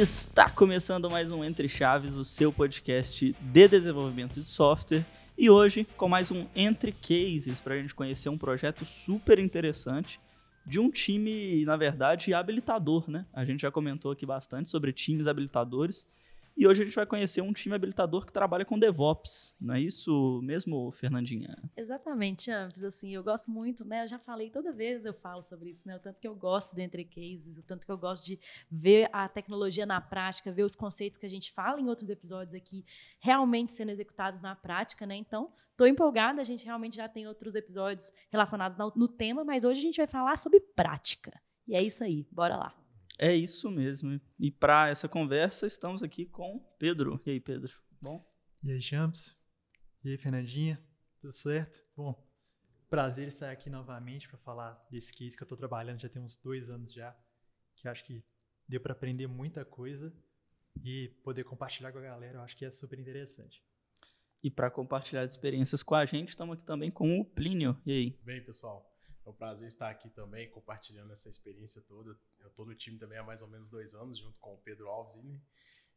Está começando mais um Entre Chaves, o seu podcast de desenvolvimento de software. E hoje com mais um Entre Cases para a gente conhecer um projeto super interessante de um time, na verdade, habilitador, né? A gente já comentou aqui bastante sobre times habilitadores. E hoje a gente vai conhecer um time habilitador que trabalha com DevOps. Não é isso mesmo, Fernandinha? Exatamente, Champs. Assim, eu gosto muito, né? Eu já falei toda vez eu falo sobre isso, né? O tanto que eu gosto do Entre Cases, o tanto que eu gosto de ver a tecnologia na prática, ver os conceitos que a gente fala em outros episódios aqui realmente sendo executados na prática, né? Então, estou empolgada. A gente realmente já tem outros episódios relacionados no, no tema, mas hoje a gente vai falar sobre prática. E é isso aí. Bora lá. É isso mesmo. E para essa conversa, estamos aqui com Pedro. E aí, Pedro? Bom? E aí, Champs? E aí, Fernandinha? Tudo certo? Bom, prazer estar aqui novamente para falar desse case que eu estou trabalhando já tem uns dois anos já, que acho que deu para aprender muita coisa e poder compartilhar com a galera, eu acho que é super interessante. E para compartilhar experiências com a gente, estamos aqui também com o Plínio. E aí? Bem, pessoal, é um prazer estar aqui também, compartilhando essa experiência toda. Eu estou no time também há mais ou menos dois anos, junto com o Pedro Alves. Né?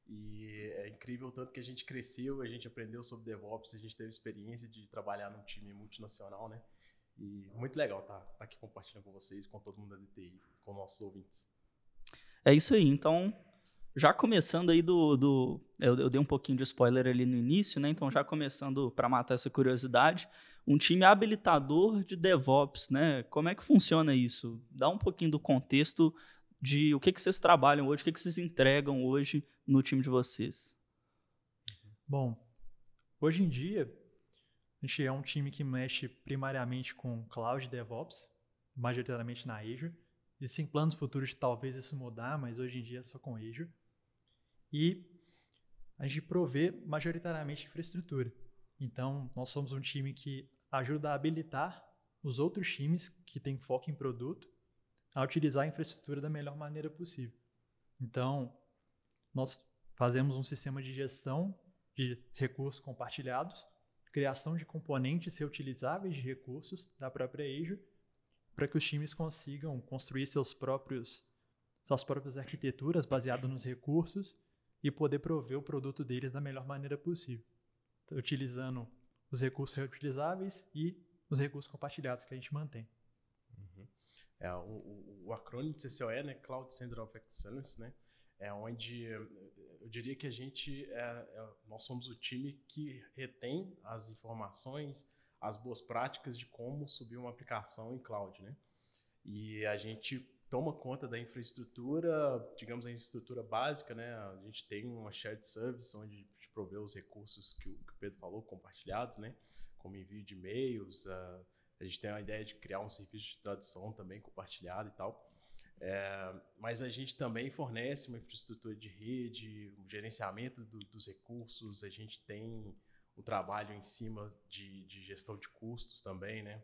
E é incrível o tanto que a gente cresceu, a gente aprendeu sobre DevOps, a gente teve experiência de trabalhar num time multinacional, né? E muito legal estar tá, tá aqui compartilhando com vocês, com todo mundo da DTI, com nossos ouvintes. É isso aí. Então, já começando aí do. do eu, eu, dei um pouquinho de spoiler ali no início, né? Então, já começando para matar essa curiosidade, um time habilitador de DevOps, né? Como é que funciona isso? Dá um pouquinho do contexto de o que, que vocês trabalham hoje, o que, que vocês entregam hoje no time de vocês. Bom, hoje em dia, a gente é um time que mexe primariamente com Cloud DevOps, majoritariamente na Azure. Existem planos futuros de talvez isso mudar, mas hoje em dia é só com Azure. E a gente provê majoritariamente infraestrutura. Então, nós somos um time que ajuda a habilitar os outros times que têm foco em produto a utilizar a infraestrutura da melhor maneira possível. Então, nós fazemos um sistema de gestão de recursos compartilhados, criação de componentes reutilizáveis de recursos da própria Azure, para que os times consigam construir seus próprios suas próprias arquiteturas baseadas nos recursos e poder prover o produto deles da melhor maneira possível utilizando os recursos reutilizáveis e os recursos compartilhados que a gente mantém. Uhum. É, o, o, acrônimo de CCOE, né, Cloud Center of Excellence, né, é onde eu diria que a gente é, é, nós somos o time que retém as informações, as boas práticas de como subir uma aplicação em cloud, né? E a gente toma conta da infraestrutura, digamos a infraestrutura básica, né? A gente tem uma shared service onde prover os recursos que o, Pedro falou, compartilhados, né? Como envio de e-mails, uh, a gente tem a ideia de criar um serviço de tradução também compartilhado e tal. É, mas a gente também fornece uma infraestrutura de rede, um gerenciamento do, dos recursos, a gente tem um trabalho em cima de, de, gestão de custos também, né?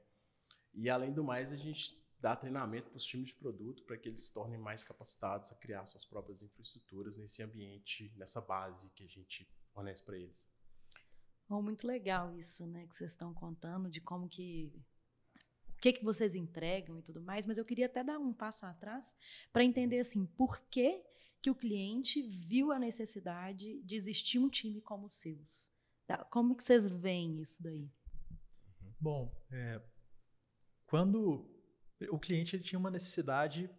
E além do mais, a gente dá treinamento para os times de produto para que eles se tornem mais capacitados a criar suas próprias infraestruturas nesse ambiente, nessa base que a gente fornece para eles. Oh, muito legal isso, né, que vocês estão contando de como que o que que vocês entregam e tudo mais, mas eu queria até dar um passo atrás para entender assim, por que que o cliente viu a necessidade de existir um time como o seus? Tá, como que vocês veem isso daí? Bom, é, quando o cliente ele tinha uma necessidade,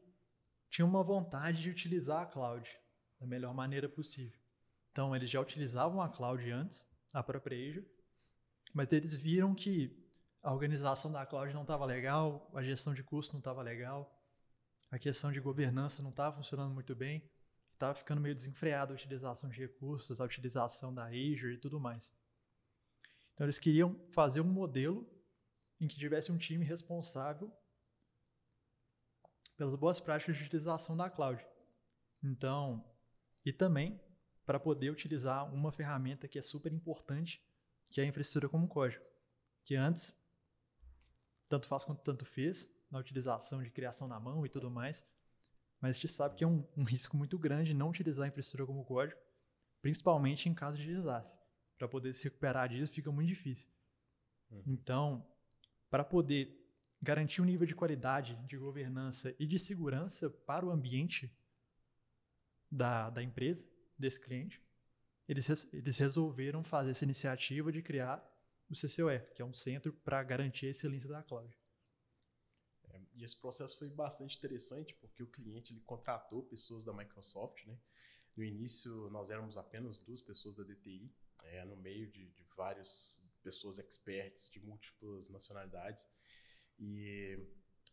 tinha uma vontade de utilizar a cloud da melhor maneira possível. Então, eles já utilizavam a cloud antes, a própria Azure, mas eles viram que a organização da cloud não estava legal, a gestão de custo não estava legal, a questão de governança não estava funcionando muito bem, estava ficando meio desenfreada a utilização de recursos, a utilização da Azure e tudo mais. Então, eles queriam fazer um modelo em que tivesse um time responsável pelas boas práticas de utilização da cloud. Então, e também para poder utilizar uma ferramenta que é super importante, que é a infraestrutura como código. Que antes, tanto faz quanto tanto fez, na utilização de criação na mão e tudo mais, mas a gente sabe que é um, um risco muito grande não utilizar a infraestrutura como código, principalmente em caso de desastre. Para poder se recuperar disso fica muito difícil. Uhum. Então, para poder garantir um nível de qualidade, de governança e de segurança para o ambiente da, da empresa, desse cliente, eles, eles resolveram fazer essa iniciativa de criar o CCOE, que é um centro para garantir a excelência da cloud. É, e esse processo foi bastante interessante, porque o cliente ele contratou pessoas da Microsoft, né? No início, nós éramos apenas duas pessoas da DTI, é, no meio de, de várias pessoas experts de múltiplas nacionalidades. E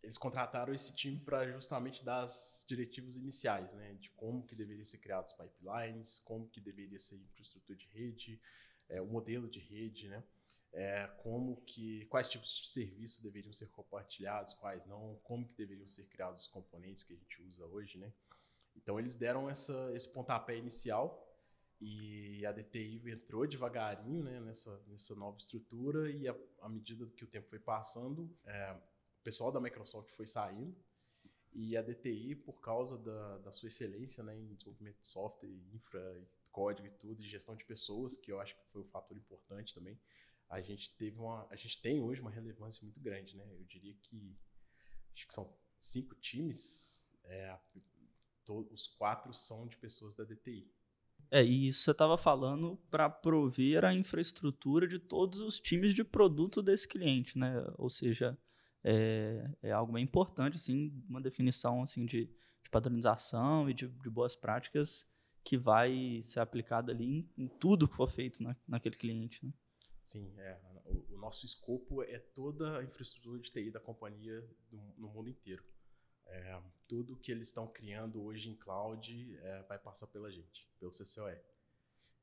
eles contrataram esse time para justamente dar as diretivas iniciais, né, de como que deveria ser criados pipelines, como que deveria ser infraestrutura de rede, é, o modelo de rede, né, é, como que quais tipos de serviços deveriam ser compartilhados, quais não, como que deveriam ser criados os componentes que a gente usa hoje, né. Então eles deram essa, esse pontapé inicial e a DTI entrou devagarinho né, nessa, nessa nova estrutura e à medida que o tempo foi passando, é, o pessoal da Microsoft foi saindo e a DTI, por causa da, da sua excelência né, em desenvolvimento de software, infra, código e tudo, e gestão de pessoas, que eu acho que foi um fator importante também, a gente teve uma, a gente tem hoje uma relevância muito grande, né? Eu diria que acho que são cinco times, é, os quatro são de pessoas da DTI. É, e isso você estava falando para prover a infraestrutura de todos os times de produto desse cliente, né? Ou seja, é, é algo bem importante, assim, uma definição assim de, de padronização e de, de, boas práticas que vai ser aplicada ali em, em tudo que for feito na, naquele cliente. Né? Sim, é, o, o, nosso escopo é toda a infraestrutura de TI da companhia do, no mundo inteiro. É, tudo que eles estão criando hoje em cloud é, vai passar pela gente, pelo CCOE.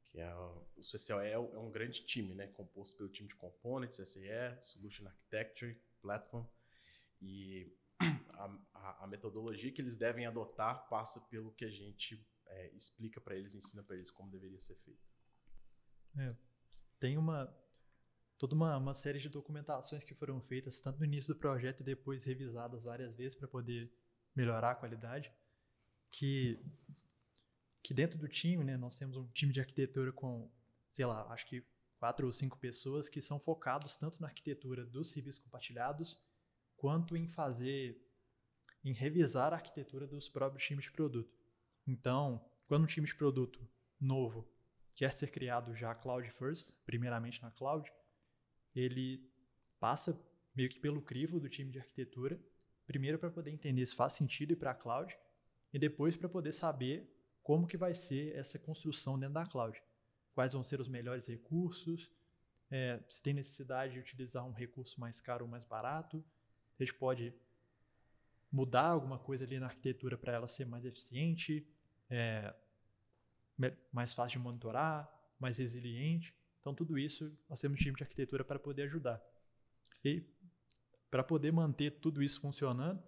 Que é, o CCOE é um grande time, né, composto pelo time de components, SE, Solution Architecture, Platform. E a, a, a, metodologia que eles devem adotar passa pelo que a gente é, explica para eles, ensina para eles como deveria ser feito. É, tem uma toda uma, uma série de documentações que foram feitas tanto no início do projeto e depois revisadas várias vezes para poder melhorar a qualidade, que que dentro do time, né, nós temos um time de arquitetura com, sei lá, acho que quatro ou cinco pessoas que são focados tanto na arquitetura dos serviços compartilhados quanto em fazer, em revisar a arquitetura dos próprios times de produto. Então, quando um time de produto novo quer ser criado já cloud first, primeiramente na cloud, ele passa meio que pelo crivo do time de arquitetura, primeiro para poder entender se faz sentido ir para a cloud e depois para poder saber como que vai ser essa construção dentro da cloud. Quais vão ser os melhores recursos, é, se tem necessidade de utilizar um recurso mais caro ou mais barato, a gente pode mudar alguma coisa ali na arquitetura para ela ser mais eficiente, é, mais fácil de monitorar, mais resiliente. Então, tudo isso nós temos um time de arquitetura para poder ajudar. E para poder manter tudo isso funcionando,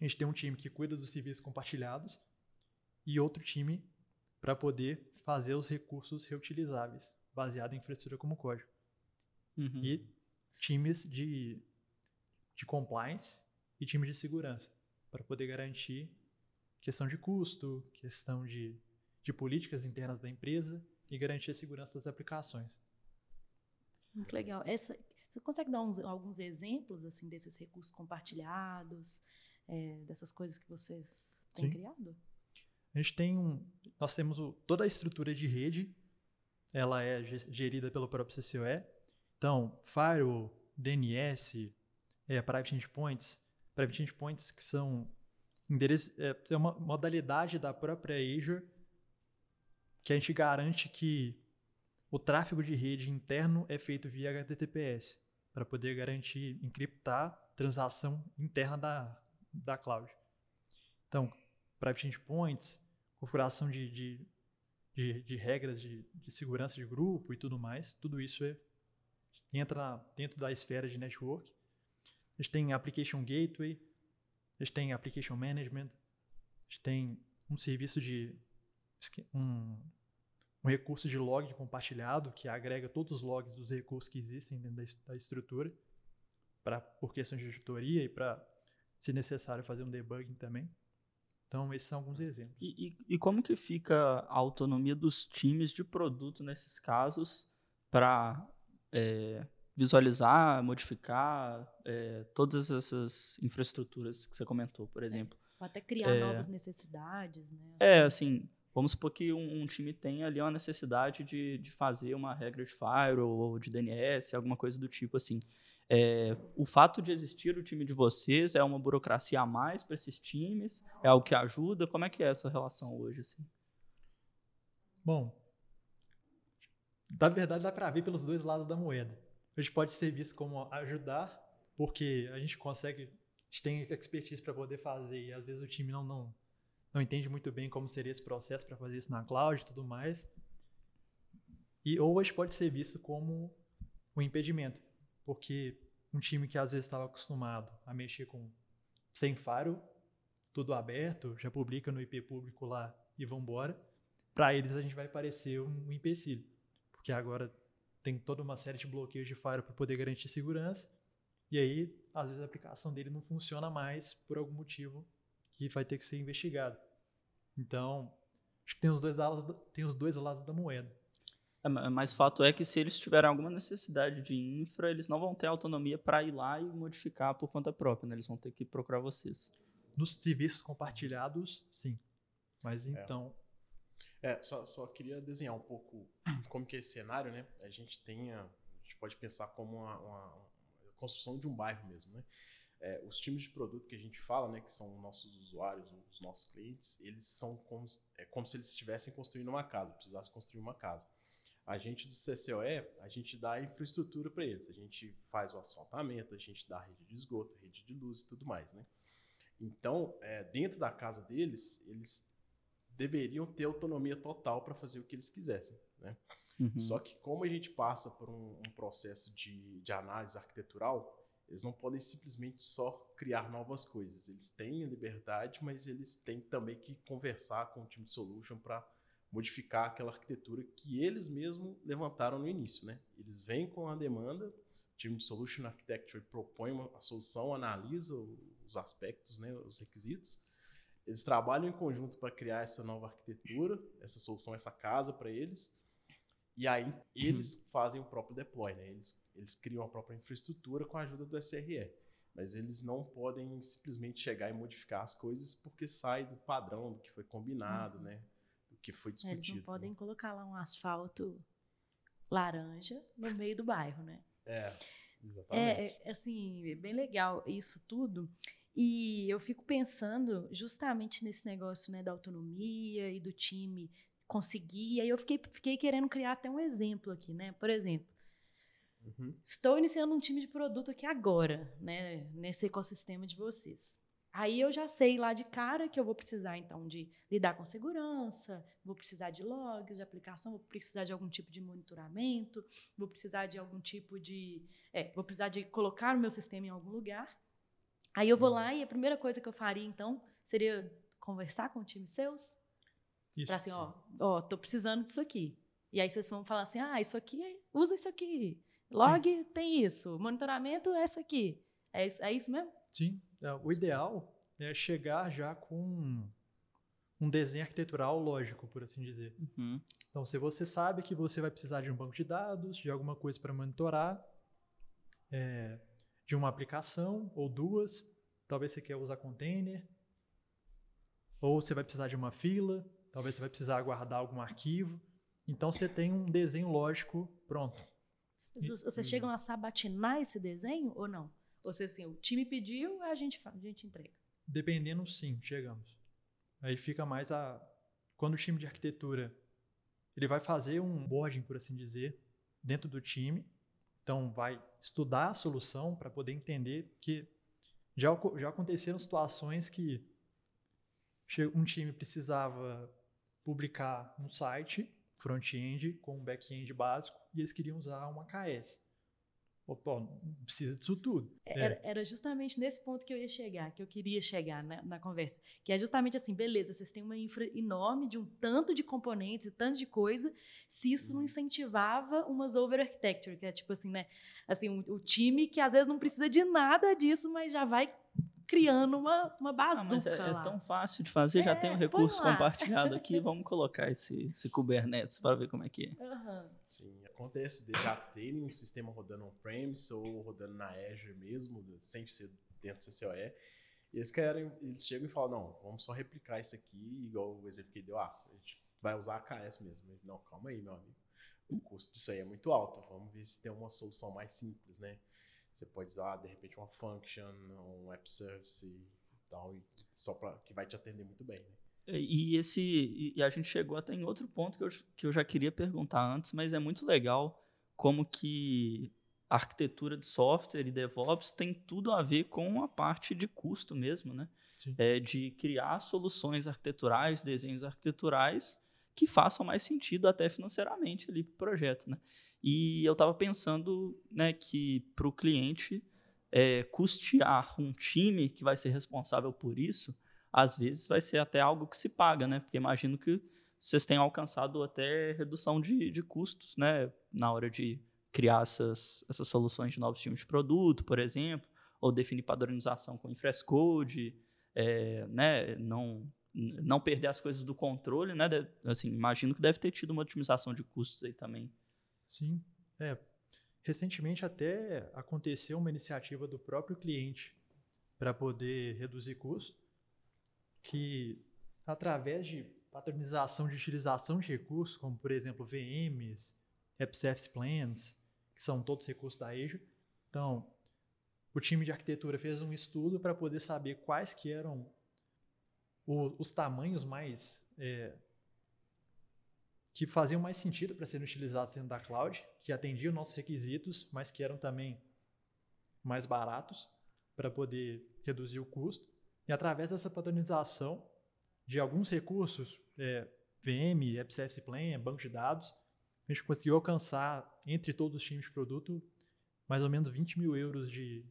a gente tem um time que cuida dos serviços compartilhados e outro time para poder fazer os recursos reutilizáveis, baseado em infraestrutura como código. Uhum. E times de, de compliance e times de segurança, para poder garantir questão de custo, questão de, de políticas internas da empresa e garantir a segurança das aplicações. Muito legal. Essa, você consegue dar uns, alguns exemplos assim desses recursos compartilhados, é, dessas coisas que vocês têm Sim. criado? A gente tem um, nós temos o, toda a estrutura de rede, ela é gerida pelo próprio CCOE. Então, Firewall, DNS, é, Private Endpoints, Private Endpoints que são endereço, é, é uma modalidade da própria Azure que a gente garante que o tráfego de rede interno é feito via HTTPS, para poder garantir, encriptar transação interna da, da cloud. Então, private endpoints, configuração de, de, de, de regras de, de, segurança de grupo e tudo mais, tudo isso é, entra dentro da esfera de network. A gente tem application gateway, a gente tem application management, a gente tem um serviço de um, um recurso de log compartilhado que agrega todos os logs dos recursos que existem dentro da, da estrutura, pra, por questões de auditoria e para, se necessário, fazer um debugging também. Então, esses são alguns exemplos. E, e, e como que fica a autonomia dos times de produto nesses casos para é, visualizar, modificar é, todas essas infraestruturas que você comentou, por exemplo? Ou até criar é, novas necessidades, né? É, assim, vamos supor que um, um, time tem ali uma necessidade de, de fazer uma regra de firewall ou de DNS, alguma coisa do tipo assim. É, o fato de existir o time de vocês é uma burocracia a mais para esses times? É algo que ajuda? Como é que é essa relação hoje? Assim? Bom, na verdade dá para ver pelos dois lados da moeda. A gente pode ser visto como ajudar, porque a gente consegue, a gente tem expertise para poder fazer e às vezes o time não, não, não entende muito bem como seria esse processo para fazer isso na cloud e tudo mais. E, ou gente pode ser visto como um impedimento porque um time que às vezes estava acostumado a mexer com sem faro, tudo aberto, já publica no IP público lá e vão embora. Para eles a gente vai parecer um empecilho, porque agora tem toda uma série de bloqueios de faro para poder garantir segurança. E aí, às vezes a aplicação dele não funciona mais por algum motivo que vai ter que ser investigado. Então, acho que tem os dois lados, tem os dois lados da moeda. É, mas fato é que se eles tiverem alguma necessidade de infra, eles não vão ter autonomia para ir lá e modificar por conta própria, né? Eles vão ter que procurar vocês. Nos serviços compartilhados, sim. Mas é. então. É, é só, só queria desenhar um pouco como que é esse cenário, né? A gente tem. A, a gente pode pensar como uma, uma, uma, construção de um bairro mesmo, né? É, os times de produto que a gente fala, né, que são nossos usuários, os nossos clientes, eles são como, é como se eles estivessem construindo uma casa, precisassem construir uma casa. A gente do CCOE, a gente dá infraestrutura para eles. A gente faz o asfaltamento, a gente dá rede de esgoto, rede de luz e tudo mais, né? Então, é, dentro da casa deles, eles deveriam ter autonomia total para fazer o que eles quisessem, né? Uhum. Só que como a gente passa por um, um processo de, de análise arquitetural, eles não podem simplesmente só criar novas coisas. Eles têm a liberdade, mas eles têm também que conversar com o time de solution para modificar aquela arquitetura que eles mesmos levantaram no início. Né? Eles vêm com a demanda, o time de Solution Architecture propõe uma, solução, analisa os aspectos, né, os requisitos. Eles trabalham em conjunto para criar essa nova arquitetura, essa solução, essa casa para eles. E aí eles uhum. fazem o próprio deploy, né? Eles, eles criam a própria infraestrutura com a ajuda do SRE. Mas eles não podem simplesmente chegar e modificar as coisas porque sai do padrão do que foi combinado, uhum. né? que foi discutido. Eles não podem né? colocar lá um asfalto laranja no meio do bairro, né? É, exatamente. É, é, assim, é bem legal isso tudo. E eu fico pensando justamente nesse negócio né, da autonomia e do time conseguir. E aí eu fiquei, fiquei querendo criar até um exemplo aqui, né? Por exemplo, uhum. estou iniciando um time de produto aqui agora, né? Nesse ecossistema de vocês. Aí eu já sei lá de cara que eu vou precisar, então, de lidar com segurança, vou precisar de logs de aplicação, vou precisar de algum tipo de monitoramento, vou precisar de algum tipo de. É, vou precisar de colocar o meu sistema em algum lugar. Aí eu vou lá e a primeira coisa que eu faria, então, seria conversar com o time seus. Para assim, ó, ó, tô precisando disso aqui. E aí vocês vão falar assim: ah, isso aqui, usa isso aqui. Log Sim. tem isso. Monitoramento é essa aqui. É isso, é isso mesmo? Sim. É, o ideal é chegar já com um desenho arquitetural lógico, por assim dizer. Uhum. Então, se você sabe que você vai precisar de um banco de dados, de alguma coisa para monitorar, é, de uma aplicação ou duas, talvez você quer usar container, ou você vai precisar de uma fila, talvez você vai precisar guardar algum arquivo. Então, você tem um desenho lógico pronto. Vocês chegam a sabatinar esse desenho ou não? Ou se assim, o time pediu, a gente, a gente entrega. Dependendo, sim, chegamos. Aí fica mais a. Quando o time de arquitetura ele vai fazer um boarding, por assim dizer, dentro do time. Então, vai estudar a solução para poder entender que já, já aconteceram situações que um time precisava publicar um site front-end com um back-end básico e eles queriam usar uma KS. Opa, não precisa disso tudo. É, é. Era, era, justamente nesse ponto que eu ia chegar, que eu queria chegar na, na, conversa. Que é justamente assim, beleza, vocês têm uma infra enorme de um tanto de componentes e tanto de coisa, se isso não uhum. incentivava umas over architecture, que é tipo assim, né? Assim, o, o time que às vezes não precisa de nada disso, mas já vai criando uma, uma bazuca ah, mas é, é, tão fácil de fazer, já tem um é, recurso compartilhado aqui, vamos colocar esse, esse Kubernetes para ver como é que é. Uhum. Sim, acontece de já terem um sistema rodando on-premise ou rodando na Azure mesmo, sem ser dentro do CCOE, E eles querem, eles chegam e falam, não, vamos só replicar isso aqui, igual o exemplo que ele deu, ah, a gente vai usar a KS mesmo. Não, calma aí, meu amigo. O custo disso aí é muito alto. Vamos ver se tem uma solução mais simples, né? Você pode usar, de repente, uma function, um app service e tal, só para que vai te atender muito bem, né? E esse e a gente chegou até em outro ponto que eu, que eu já queria perguntar antes, mas é muito legal como que a arquitetura de software e DevOps tem tudo a ver com a parte de custo mesmo, né? É, de criar soluções arquiteturais, desenhos arquiteturais que façam mais sentido até financeiramente ali para o projeto, né? E eu estava pensando, né, que para o cliente é, custear um time que vai ser responsável por isso às vezes vai ser até algo que se paga, né? Porque imagino que vocês tenham alcançado até redução de, de custos, né? Na hora de criar essas, essas soluções de novos times de produto, por exemplo, ou definir padronização com infrescode, é, né? Não, não perder as coisas do controle, né? Assim, imagino que deve ter tido uma otimização de custos aí também. Sim, é. Recentemente até aconteceu uma iniciativa do próprio cliente para poder reduzir custos que, através de padronização de utilização de recursos, como, por exemplo, VMs, AppService Plans, que são todos recursos da Azure, então, o time de arquitetura fez um estudo para poder saber quais que eram o, os tamanhos mais é, que faziam mais sentido para serem utilizados dentro da cloud, que atendiam nossos requisitos, mas que eram também mais baratos para poder reduzir o custo. E através dessa padronização de alguns recursos, é, VM, AppService Plan, banco de dados, a gente conseguiu alcançar, entre todos os times de produto, mais ou menos 20 mil euros de,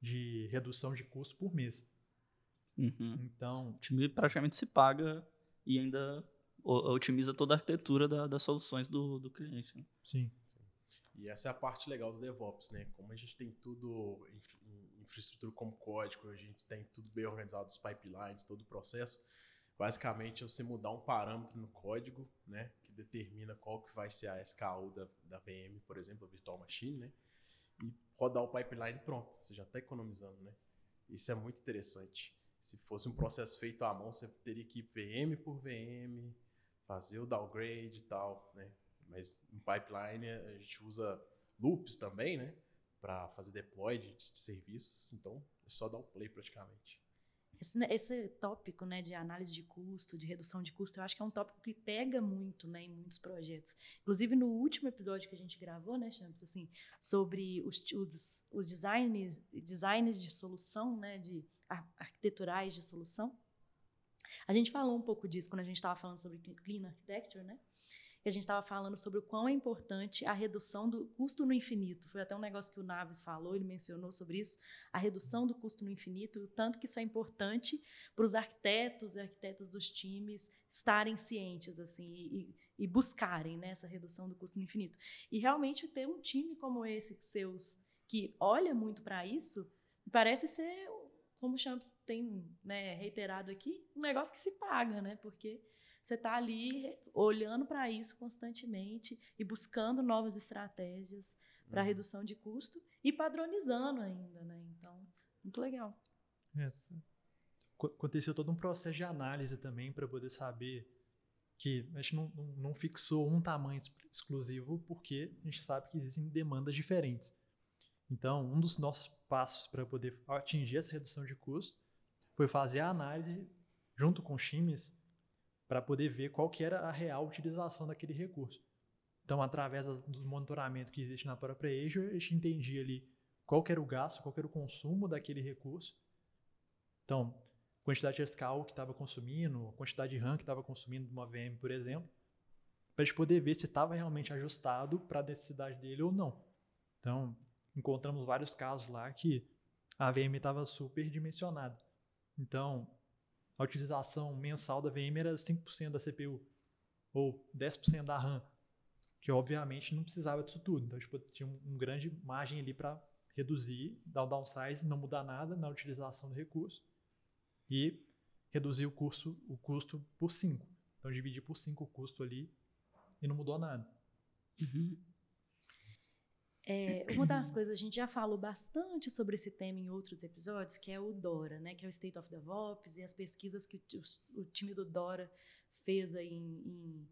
de redução de custo por mês. Uhum. Então, o time praticamente se paga e ainda otimiza toda a arquitetura da, das soluções do, do cliente. Né? Sim. Sim. E essa é a parte legal do DevOps, né? Como a gente tem tudo infraestrutura como código, a gente tem tudo bem organizado, os pipelines, todo o processo. Basicamente, é você mudar um parâmetro no código, né, que determina qual que vai ser a SKU da, da VM, por exemplo, a virtual machine, né, e rodar o pipeline pronto. Você já está economizando, né? Isso é muito interessante. Se fosse um processo feito à mão, você teria que ir VM por VM, fazer o downgrade e tal, né? Mas no pipeline a gente usa loops também, né? para fazer deploy de, serviços, então é só dar o play praticamente. Esse, esse, tópico né, de análise de custo, de redução de custo, eu acho que é um tópico que pega muito né, em muitos projetos. Inclusive, no último episódio que a gente gravou, né, Champs, assim, sobre os, os, os designs, designs de solução, né, de arquiteturais de solução, a gente falou um pouco disso quando a gente estava falando sobre Clean Architecture, né? que a gente estava falando sobre o quão é importante a redução do custo no infinito. Foi até um negócio que o Naves falou, ele mencionou sobre isso, a redução do custo no infinito, o tanto que isso é importante para os arquitetos e arquitetas dos times estarem cientes assim e, e buscarem né, essa redução do custo no infinito. E realmente ter um time como esse, seus, que olha muito para isso, parece ser, como o Champs tem né, reiterado aqui, um negócio que se paga, né? Porque você está ali olhando para isso constantemente e buscando novas estratégias para uhum. redução de custo e padronizando ainda, né? Então, muito legal. É. Aconteceu todo um processo de análise também para poder saber que a gente não, não, não, fixou um tamanho exclusivo porque a gente sabe que existem demandas diferentes. Então, um dos nossos passos para poder atingir essa redução de custo foi fazer a análise junto com os times para poder ver qual que era a real utilização daquele recurso. Então, através do monitoramento que existe na própria Azure, a gente entendia ali qual era o gasto, qual era o consumo daquele recurso. Então, quantidade de SKU que estava consumindo, quantidade de RAM que estava consumindo de uma VM, por exemplo, para a gente poder ver se estava realmente ajustado para a necessidade dele ou não. Então, encontramos vários casos lá que a VM estava super dimensionada. Então, a utilização mensal da VM era 5% da CPU ou 10% da RAM, que obviamente não precisava disso tudo. Então, tipo, tinha um, um grande margem ali para reduzir, dar o downsize, não mudar nada na utilização do recurso e reduzir o custo, o custo por 5. Então, dividir por 5 o custo ali e não mudou nada. Uhum. É, uma das coisas, a gente já falou bastante sobre esse tema em outros episódios, que é o DORA, né, que é o State of DevOps, e as pesquisas que o, o time do DORA fez aí em, em,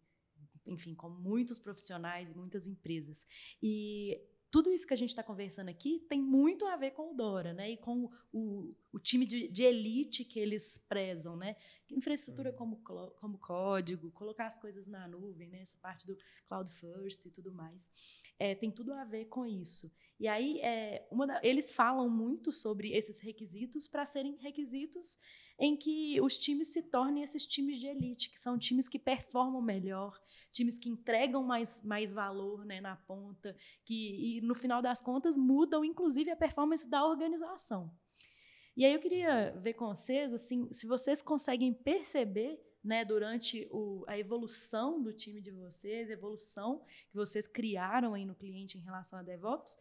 enfim, com muitos profissionais e muitas empresas. E tudo isso que a gente está conversando aqui tem muito a ver com o Dora, né? E com o, o time de, de, elite que eles prezam, né? Infraestrutura uhum. como, como código, colocar as coisas na nuvem, né? Essa parte do cloud first e tudo mais, é, tem tudo a ver com isso. E aí, é, da, eles falam muito sobre esses requisitos para serem requisitos em que os times se tornem esses times de elite, que são times que performam melhor, times que entregam mais, mais valor né, na ponta, que e no final das contas mudam inclusive a performance da organização. E aí eu queria ver com vocês assim, se vocês conseguem perceber né, durante o, a evolução do time de vocês, evolução que vocês criaram aí no cliente em relação a DevOps,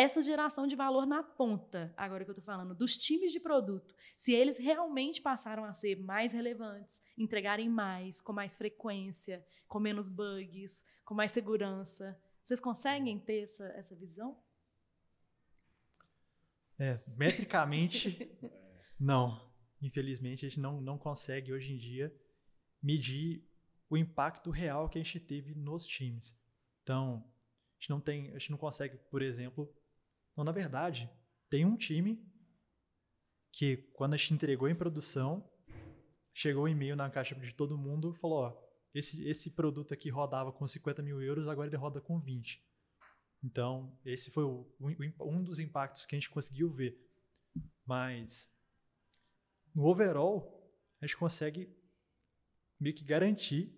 essa geração de valor na ponta, agora que eu estou falando, dos times de produto, se eles realmente passaram a ser mais relevantes, entregarem mais, com mais frequência, com menos bugs, com mais segurança, vocês conseguem ter essa, essa visão? É, metricamente, não. Infelizmente, a gente não, não consegue hoje em dia medir o impacto real que a gente teve nos times. Então, a gente não tem, a gente não consegue, por exemplo, na verdade, tem um time que, quando a gente entregou em produção, chegou um e-mail na caixa de todo mundo e falou: ó, esse, esse produto aqui rodava com 50 mil euros, agora ele roda com 20. Então, esse foi o, um dos impactos que a gente conseguiu ver. Mas, no overall, a gente consegue meio que garantir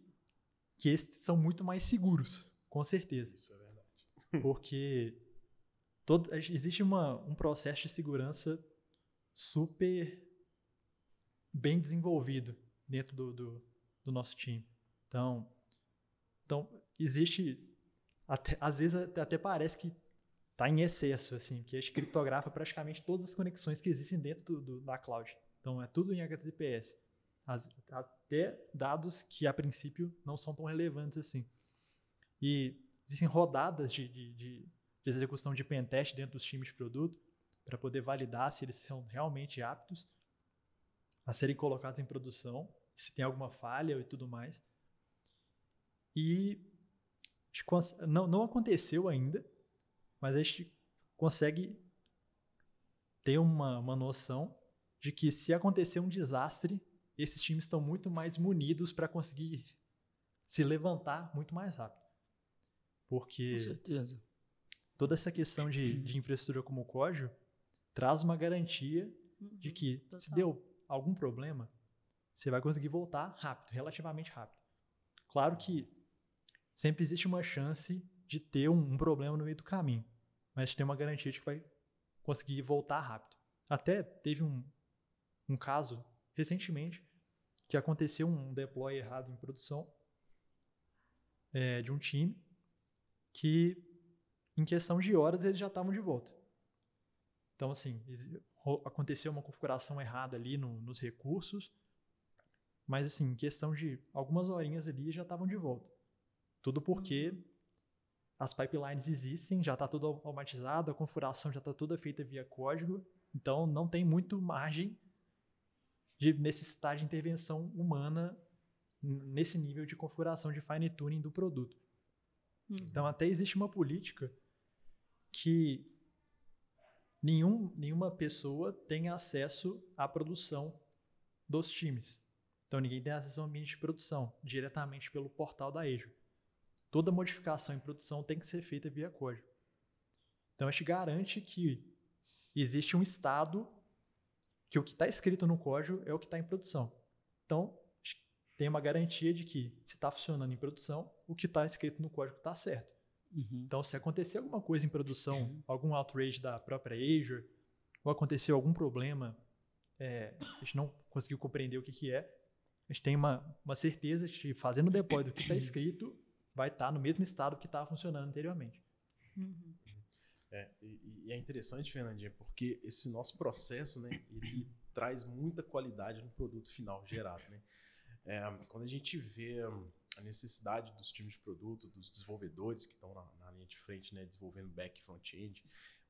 que esses são muito mais seguros, com certeza. Isso é verdade. Porque todo, existe uma, um processo de segurança super bem desenvolvido dentro do, do, do nosso time. Então, então existe até, às vezes até parece que está em excesso, assim, que a gente criptografa praticamente todas as conexões que existem dentro do, do, da cloud. Então é tudo em HTTPS. As, até dados que a princípio não são tão relevantes assim. E existem rodadas de, de, de de execução de pentest dentro dos times de produto, para poder validar se eles são realmente aptos a serem colocados em produção, se tem alguma falha e tudo mais. E não, não aconteceu ainda, mas a gente consegue ter uma, uma noção de que se acontecer um desastre, esses times estão muito mais munidos para conseguir se levantar muito mais rápido. Porque Com certeza toda essa questão de, de infraestrutura como código traz uma garantia uhum, de que total. se deu algum problema, você vai conseguir voltar rápido, relativamente rápido. Claro que sempre existe uma chance de ter um, um problema no meio do caminho, mas tem uma garantia de que vai conseguir voltar rápido. Até teve um, um caso recentemente que aconteceu um deploy errado em produção é, de um time que em questão de horas eles já estavam de volta. Então, assim, aconteceu uma configuração errada ali no, nos recursos, mas, assim, em questão de algumas horinhas ali já estavam de volta. Tudo porque uhum. as pipelines existem, já está tudo automatizado, a configuração já está toda feita via código, então não tem muito margem de necessitar de intervenção humana nesse nível de configuração de fine tuning do produto. Uhum. Então, até existe uma política que nenhum, nenhuma pessoa tem acesso à produção dos times. Então ninguém tem acesso ao ambiente de produção diretamente pelo portal da Azure. Toda modificação em produção tem que ser feita via código. Então a gente garante que existe um estado que o que está escrito no código é o que está em produção. Então tem uma garantia de que se está funcionando em produção, o que está escrito no código está certo. Uhum. Então, se acontecer alguma coisa em produção, uhum. algum outrage da própria Azure, ou aconteceu algum problema, é, a gente não conseguiu compreender o que, que é, a gente tem uma, uma certeza de que fazendo o deploy do que está escrito, vai estar tá no mesmo estado que estava funcionando anteriormente. Uhum. É, e, e, é interessante, Fernandinha, porque esse nosso processo, né, ele traz muita qualidade no produto final gerado, né? É, quando a gente vê a necessidade dos times de produto, dos desenvolvedores que estão na, na linha de frente, né, desenvolvendo back e front-end,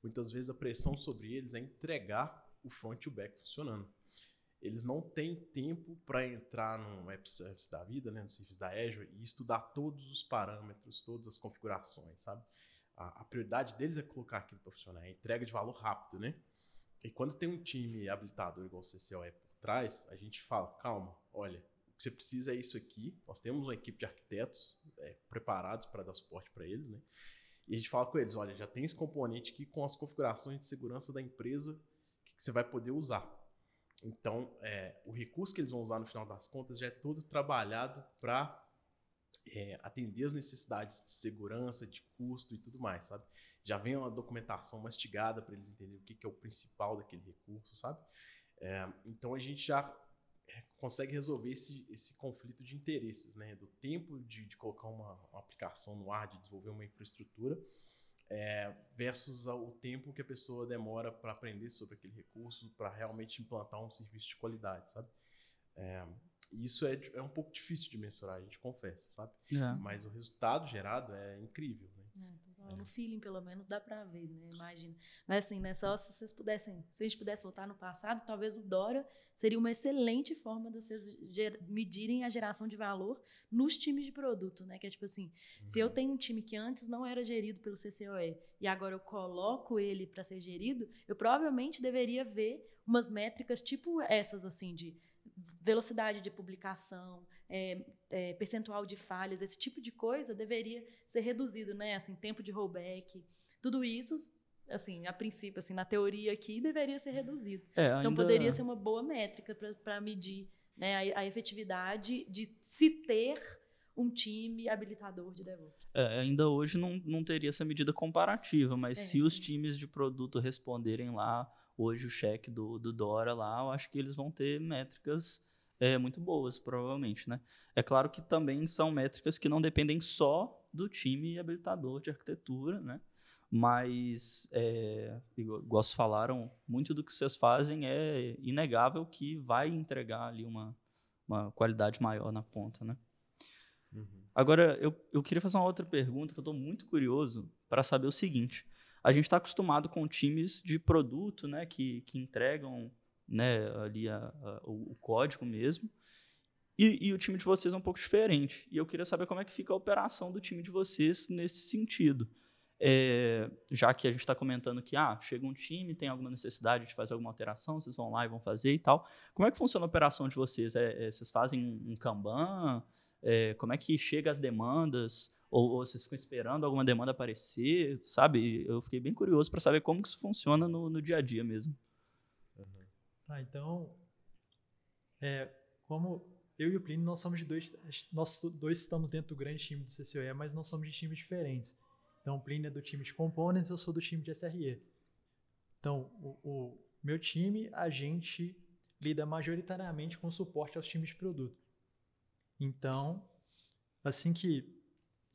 muitas vezes a pressão sobre eles é entregar o front e o back funcionando. Eles não têm tempo para entrar no web service da vida, né, no serviço da Azure, e estudar todos os parâmetros, todas as configurações, sabe? A, a prioridade deles é colocar aquilo para funcionar, é entrega de valor rápido, né? E quando tem um time habilitador igual o CCO é por trás, a gente fala, calma, olha, que você precisa é isso aqui. Nós temos uma equipe de arquitetos é, preparados para dar suporte para eles, né? E a gente fala com eles, olha, já tem esse componente aqui com as configurações de segurança da empresa que, que você vai poder usar. Então, é, o recurso que eles vão usar no final das contas já é todo trabalhado para é, atender as necessidades de segurança, de custo e tudo mais, sabe? Já vem uma documentação mastigada para eles entenderem o que, que, é o principal daquele recurso, sabe? É, então a gente já consegue resolver esse, esse conflito de interesses, né? Do tempo de, de colocar uma, uma, aplicação no ar, de desenvolver uma infraestrutura, é, versus o tempo que a pessoa demora para aprender sobre aquele recurso, para realmente implantar um serviço de qualidade, sabe? É, isso é, é um pouco difícil de mensurar, a gente confessa, sabe? É. Mas o resultado gerado é incrível, né? É, no feeling, pelo menos, dá pra ver, né? Imagina. Mas assim, né? Só se vocês pudessem, se a gente pudesse voltar no passado, talvez o Dora seria uma excelente forma de vocês medirem a geração de valor nos times de produto, né? Que é tipo assim, uhum. se eu uhum. tenho um time que antes não era gerido pelo CCOE e agora eu coloco ele para ser gerido, eu provavelmente deveria ver umas métricas tipo essas, assim, de velocidade de publicação, é, é, percentual de falhas, esse tipo de coisa deveria ser reduzido, né? Assim, tempo de rollback, tudo isso, assim, a princípio, assim, na teoria aqui, deveria ser reduzido. É, então, ainda... Poderia ser uma boa métrica para medir né, a, a, efetividade de se ter um time habilitador de DevOps. É, ainda hoje não, não teria essa medida comparativa, mas é, se sim. os times de produto responderem lá hoje o cheque do, do Dora lá, eu acho que eles vão ter métricas é, muito boas, provavelmente, né? É claro que também são métricas que não dependem só do time habilitador de arquitetura, né? Mas, é, igual vocês falaram, muito do que vocês fazem é inegável que vai entregar ali uma, uma qualidade maior na ponta, né? Uhum. Agora, eu, eu queria fazer uma outra pergunta que eu estou muito curioso para saber o seguinte a gente está acostumado com times de produto, né, que, que entregam né, ali a, a, o, o, código mesmo. E, e, o time de vocês é um pouco diferente. E eu queria saber como é que fica a operação do time de vocês nesse sentido. É, já que a gente está comentando que ah, chega um time, tem alguma necessidade de fazer alguma alteração, vocês vão lá e vão fazer e tal. Como é que funciona a operação de vocês? É, é, vocês fazem um, um Kanban? É, como é que chega as demandas? Ou, ou, vocês ficam esperando alguma demanda aparecer, sabe? Eu fiquei bem curioso para saber como que isso funciona no, no dia a dia mesmo. Uhum. Tá, então, é, como eu e o Plínio, nós somos de dois, nós dois estamos dentro do grande time do CCOE, mas nós somos de times diferentes. Então, o Plínio é do time de components, eu sou do time de SRE. Então, o, o meu time, a gente lida majoritariamente com suporte aos times de produto. Então, assim que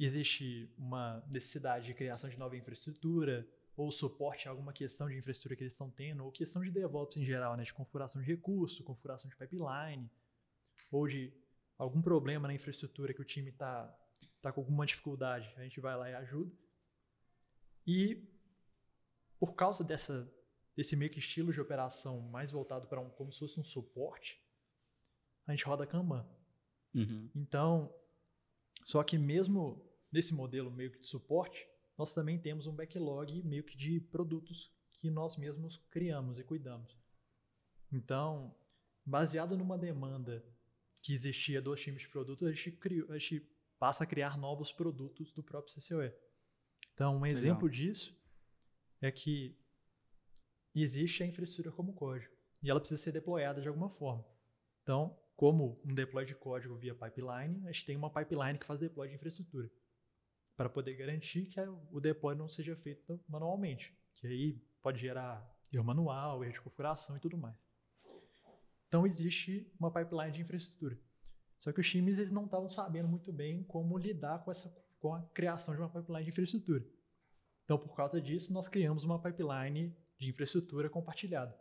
existe uma necessidade de criação de nova infraestrutura ou suporte a alguma questão de infraestrutura que eles estão tendo, ou questão de DevOps em geral, né, de configuração de recurso, configuração de pipeline, ou de algum problema na infraestrutura que o time está tá com alguma dificuldade, a gente vai lá e ajuda. E por causa dessa, desse meio que estilo de operação mais voltado para um, como se fosse um suporte, a gente roda Kanban. Uhum. Então, só que mesmo nesse modelo meio que de suporte, nós também temos um backlog meio que de produtos que nós mesmos criamos e cuidamos. Então, baseado numa demanda que existia dos times de produtos, a gente, criou, a gente passa a criar novos produtos do próprio CCOE. Então, um Legal. exemplo disso é que existe a infraestrutura como código e ela precisa ser deployada de alguma forma. Então, como um deploy de código via pipeline, a gente tem uma pipeline que faz deploy de infraestrutura para poder garantir que o deploy não seja feito manualmente, que aí pode gerar erro manual, erro de configuração e tudo mais. Então existe uma pipeline de infraestrutura. Só que os times eles não estavam sabendo muito bem como lidar com essa com a criação de uma pipeline de infraestrutura. Então, por causa disso, nós criamos uma pipeline de infraestrutura compartilhada,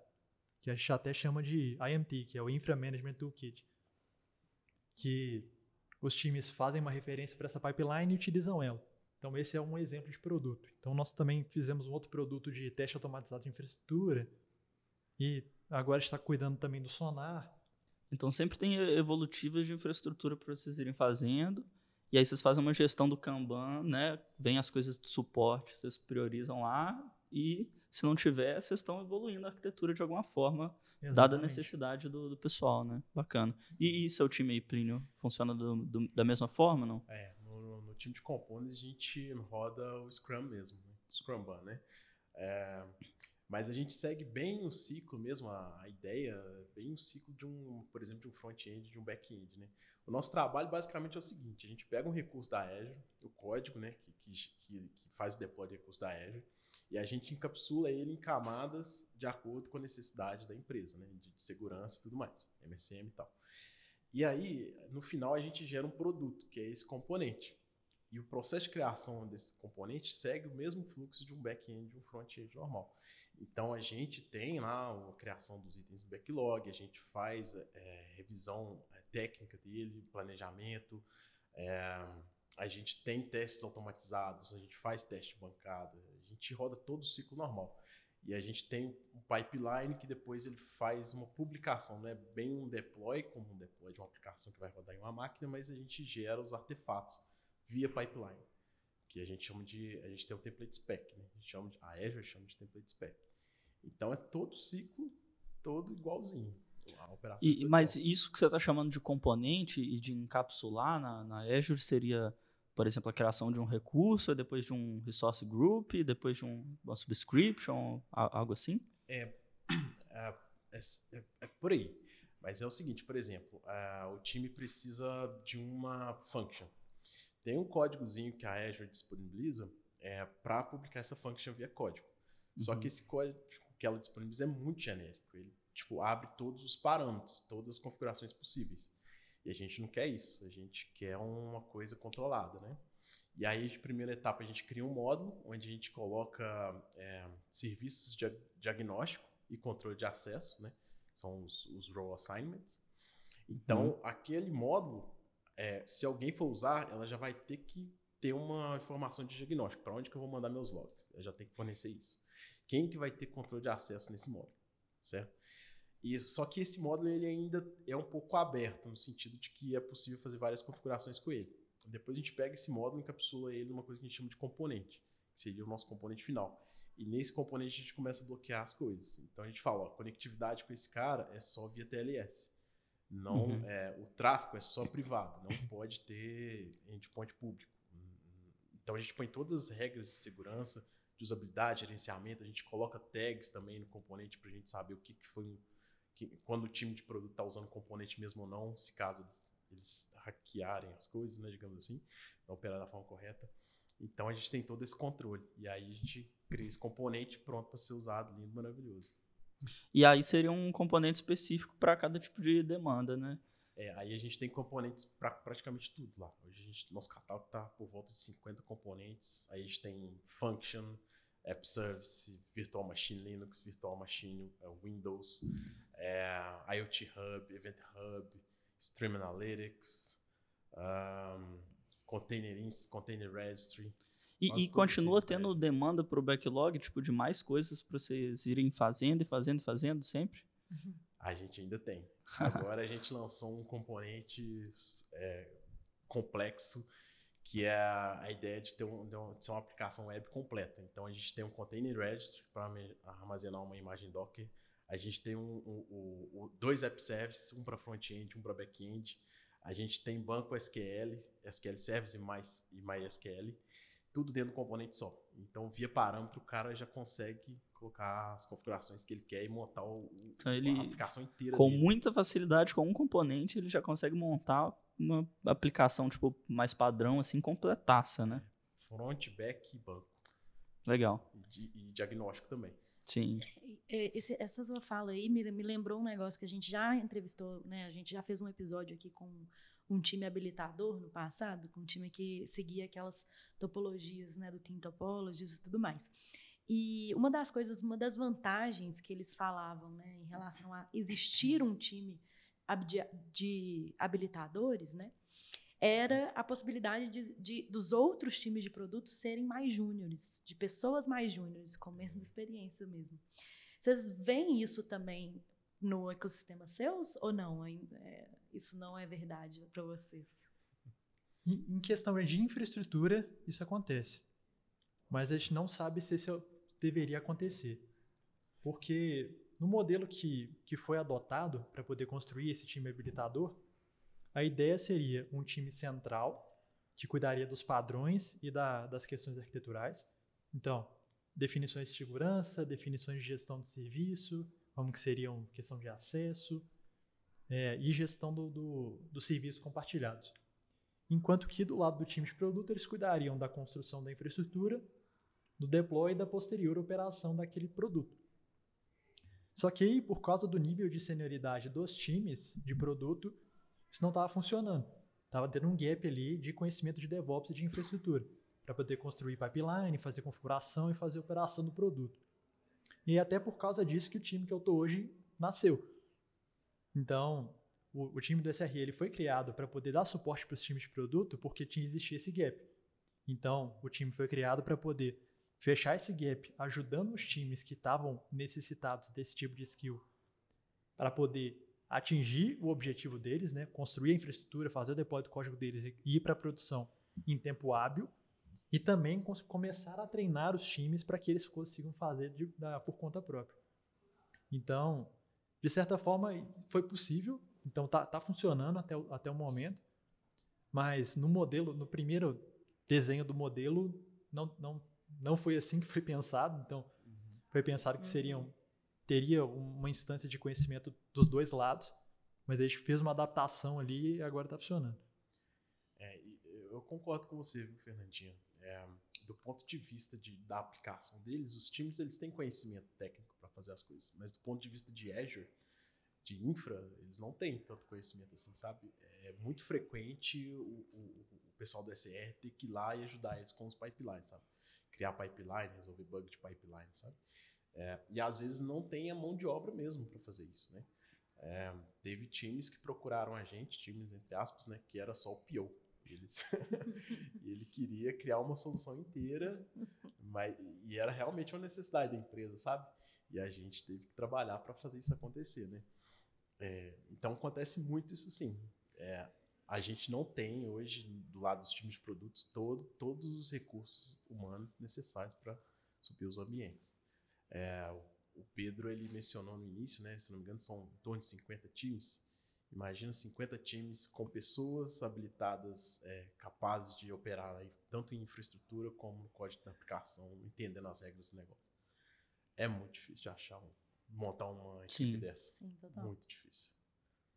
que a gente até chama de IMT, que é o Infra Management Toolkit, que os times fazem uma referência para essa pipeline e utilizam ela. Então, esse é um exemplo de produto. Então, nós também fizemos um outro produto de teste automatizado de infraestrutura e agora está cuidando também do sonar. Então, sempre tem evolutivas de infraestrutura para vocês irem fazendo. E aí vocês fazem uma gestão do Kanban, né? Vem as coisas de suporte, vocês priorizam lá e se não tiver, vocês estão evoluindo a arquitetura de alguma forma, Exatamente. dada a necessidade do, do, pessoal, né? Bacana. E, e seu time aí, Plínio, funciona do, do, da mesma forma, não? É, no, no, time de componentes a gente roda o Scrum mesmo, né? Scrumban, né? É, mas a gente segue bem o ciclo mesmo, a, a ideia, bem o ciclo de um, por exemplo, de um front-end, de um back-end, né? O nosso trabalho basicamente é o seguinte: a gente pega um recurso da Azure, o código, né, que, que, que faz o deploy de recurso da Azure, e a gente encapsula ele em camadas de acordo com a necessidade da empresa, né, de, de segurança e tudo mais, MSM e tal. E aí, no final, a gente gera um produto, que é esse componente. E o processo de criação desse componente segue o mesmo fluxo de um back-end e um front-end normal. Então a gente tem lá a criação dos itens do backlog, a gente faz é, revisão técnica dele, planejamento. É, a gente tem testes automatizados, a gente faz teste de bancada, gente roda todo o ciclo normal. E a gente tem um pipeline que depois ele faz uma publicação, não é bem um deploy, como um deploy de uma aplicação que vai rodar em uma máquina, mas a gente gera os artefatos via pipeline, que a gente chama de, a gente tem um template spec, né? a gente chama de, a Azure chama de template spec. Então é todo o ciclo, todo igualzinho. E, mas isso que você está chamando de componente e de encapsular na, na Azure seria, por exemplo, a criação de um recurso, depois de um resource group, depois de um, uma subscription, algo assim? É, é, é, é, é por aí. Mas é o seguinte, por exemplo, o time precisa de uma function. Tem um códigozinho que a Azure disponibiliza é, para publicar essa function via código. Uhum. Só que uhum. esse código que ela disponibiliza é muito genérico. Ele tipo, abre todos os parâmetros, todas as configurações possíveis. E a gente não quer isso, a gente quer uma coisa controlada, né? E aí, de primeira etapa, a gente cria um módulo onde a gente coloca é, serviços de diagnóstico e controle de acesso, né? São os, os role assignments. Então, uhum. aquele módulo, é, se alguém for usar, ela já vai ter que ter uma informação de diagnóstico. Para onde que eu vou mandar meus logs? Eu já tenho que fornecer isso. Quem que vai ter controle de acesso nesse módulo, certo? E só que esse módulo ele ainda é um pouco aberto, no sentido de que é possível fazer várias configurações com ele. Depois a gente pega esse módulo e encapsula ele numa coisa que a gente chama de componente, que seria o nosso componente final. E nesse componente a gente começa a bloquear as coisas. Então a gente fala, ó, conectividade com esse cara é só via TLS. Não, uhum. é, o tráfego é só privado, não pode ter endpoint público. Então a gente põe todas as regras de segurança, de usabilidade, gerenciamento, a gente coloca tags também no componente para a gente saber o que, que foi um que, quando o time de produto está usando componente mesmo ou não, se caso eles, eles hackearem as coisas, né, digamos assim, para operar da forma correta. Então a gente tem todo esse controle. E aí a gente cria esse componente pronto para ser usado, lindo, maravilhoso. E aí seria um componente específico para cada tipo de demanda, né? É, aí a gente tem componentes para praticamente tudo lá. Hoje a gente, nosso catálogo está por volta de 50 componentes. Aí a gente tem function, app service, virtual machine Linux, virtual machine uh, Windows, é, IoT Hub, Event Hub, Stream Analytics, um, Container, Container Registry. E, e continua tendo né? demanda para o backlog, tipo, de mais coisas para vocês irem fazendo e fazendo e fazendo sempre? A gente ainda tem. Agora a gente lançou um componente é, complexo que é a, ideia de ter um, de ser uma aplicação web completa. Então a gente tem um Container Registry para armazenar uma imagem Docker a gente tem um, um, um, dois app services, um para front-end, um para back-end. A gente tem banco SQL, SQL Service e, mais, e MySQL, tudo dentro do componente só. Então, via parâmetro, o cara já consegue colocar as configurações que ele quer e montar o, então ele, a aplicação inteira. Com dele. muita facilidade, com um componente, ele já consegue montar uma aplicação tipo mais padrão, assim, completaça, né? Front, back e banco. Legal. E, e diagnóstico também. Sim. É, esse, essa sua fala aí me, me lembrou um negócio que a gente já entrevistou, né? A gente já fez um episódio aqui com um time habilitador no passado, com um time que seguia aquelas topologias, né, do Team Topologies e tudo mais. E uma das coisas, uma das vantagens que eles falavam, né, em relação a existir um time de habilitadores, né, era a possibilidade de, de, dos outros times de produtos serem mais júniores, de pessoas mais júniores, com menos experiência mesmo. Vocês veem isso também no ecossistema seus ou não? É, isso não é verdade para vocês? Em questão de infraestrutura, isso acontece. Mas a gente não sabe se isso deveria acontecer. Porque no modelo que, que foi adotado para poder construir esse time habilitador, a ideia seria um time central que cuidaria dos padrões e da, das questões arquiteturais. Então, definições de segurança, definições de gestão de serviço, como que seriam questão de acesso é, e gestão do, do, dos serviços compartilhados. Enquanto que do lado do time de produto eles cuidariam da construção da infraestrutura, do deploy e da posterior operação daquele produto. Só que aí, por causa do nível de senioridade dos times de produto, isso não estava funcionando. Estava tendo um gap ali de conhecimento de DevOps e de infraestrutura, para poder construir pipeline, fazer configuração e fazer operação do produto. E até por causa disso que o time que eu estou hoje nasceu. Então, o, o, time do SRE ele foi criado para poder dar suporte para os times de produto porque tinha existia esse gap. Então, o time foi criado para poder fechar esse gap, ajudando os times que estavam necessitados desse tipo de skill para poder atingir o objetivo deles, né? construir a infraestrutura, fazer o deploy do código deles e ir para a produção em tempo hábil, e também começar a treinar os times para que eles consigam fazer de, da, por conta própria. Então, de certa forma, foi possível, então tá, tá funcionando até o, até o momento, mas no modelo, no primeiro desenho do modelo, não, não, não foi assim que foi pensado, então uhum. foi pensado que seriam teria uma instância de conhecimento dos dois lados, mas a gente fez uma adaptação ali e agora está funcionando. É, eu concordo com você, viu, Fernandinho. É, do ponto de vista de, da aplicação deles, os times eles têm conhecimento técnico para fazer as coisas, mas do ponto de vista de Azure, de infra, eles não têm tanto conhecimento assim, sabe? É muito frequente o, o, o pessoal do SR ter que ir lá e ajudar eles com os pipelines, sabe? Criar pipeline, resolver bug de pipeline, sabe? É, e às vezes não tem a mão de obra mesmo para fazer isso, né? É, teve times que procuraram a gente, times entre aspas, né, que era só o PO. Eles, e ele queria criar uma solução inteira, mas, e era realmente uma necessidade da empresa, sabe? E a gente teve que trabalhar para fazer isso acontecer, né? É, então acontece muito isso sim. É, a gente não tem hoje, do lado dos times de produtos, todo, todos os recursos humanos necessários para subir os ambientes. É, o Pedro ele mencionou no início, né, se não me engano, são em torno de 50 times. Imagina 50 times com pessoas habilitadas, é, capazes de operar aí, tanto em infraestrutura como no código da aplicação, entendendo as regras do negócio. É muito difícil de achar, montar uma equipe Sim. dessa. Sim, total. Muito difícil.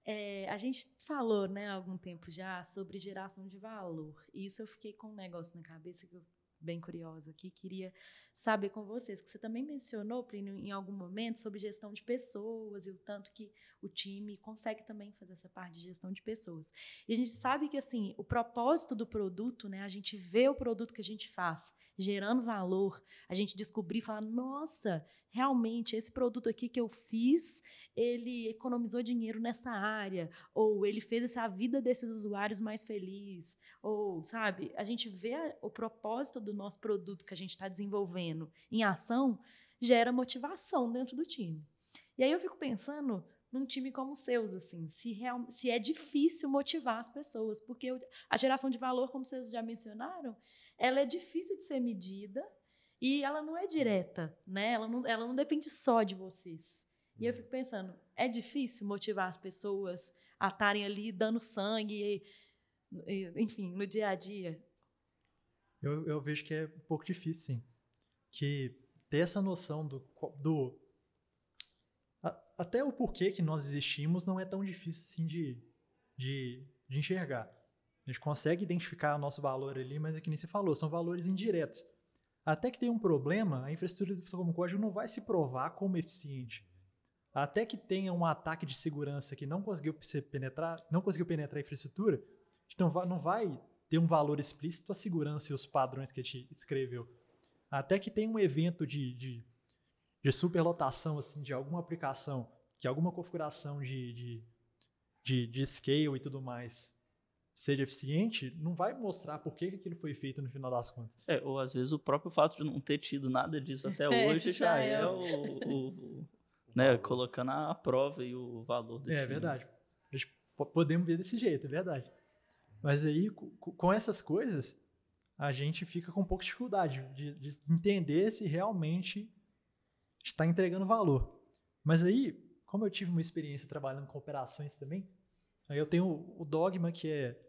É, a gente falou, né, há algum tempo já sobre geração de valor. E isso eu fiquei com um negócio na cabeça que eu bem curiosa aqui, queria saber com vocês, que você também mencionou, Plínio, em algum momento, sobre gestão de pessoas e o tanto que o time consegue também fazer essa parte de gestão de pessoas. E a gente sabe que, assim, o propósito do produto, né, a gente vê o produto que a gente faz gerando valor, a gente descobrir e falar, nossa, realmente, esse produto aqui que eu fiz, ele economizou dinheiro nessa área, ou ele fez essa vida desses usuários mais feliz, ou, sabe, a gente vê o propósito do nosso produto que a gente está desenvolvendo em ação, gera motivação dentro do time. E aí eu fico pensando num time como o seus, assim, se, real, se é difícil motivar as pessoas, porque a geração de valor, como vocês já mencionaram, ela é difícil de ser medida e ela não é direta, né? Ela não, ela não depende só de vocês. E eu uhum. fico pensando, é difícil motivar as pessoas a estarem ali dando sangue, e, enfim, no dia a dia? Eu, eu vejo que é um pouco difícil, sim. Que ter essa noção do, do até o porquê que nós existimos não é tão difícil assim de, de, de enxergar. A gente consegue identificar o nosso valor ali, mas é que nem você falou, são valores indiretos. Até que tem um problema, a infraestrutura de como código não vai se provar como eficiente. Até que tenha um ataque de segurança que não conseguiu penetrar, não conseguiu penetrar a infraestrutura, então não vai ter um valor explícito a segurança e os padrões que a gente escreveu. Até que tenha um evento de, de de superlotação assim, de alguma aplicação, que alguma configuração de, de, de, de scale e tudo mais seja eficiente, não vai mostrar por que, que aquilo foi feito no final das contas. É, ou às vezes o próprio fato de não ter tido nada disso até É, hoje já já, é é o- o, o- o- né, colocando a prova e o valor do É time. verdade. A gente po- podemos ver desse jeito, é verdade. Mas aí, co- co- com essas coisas, a gente fica com um pouco de dificuldade de, de entender se realmente está entregando valor. Mas aí, como eu tive uma experiência trabalhando com operações também, aí eu tenho o dogma que é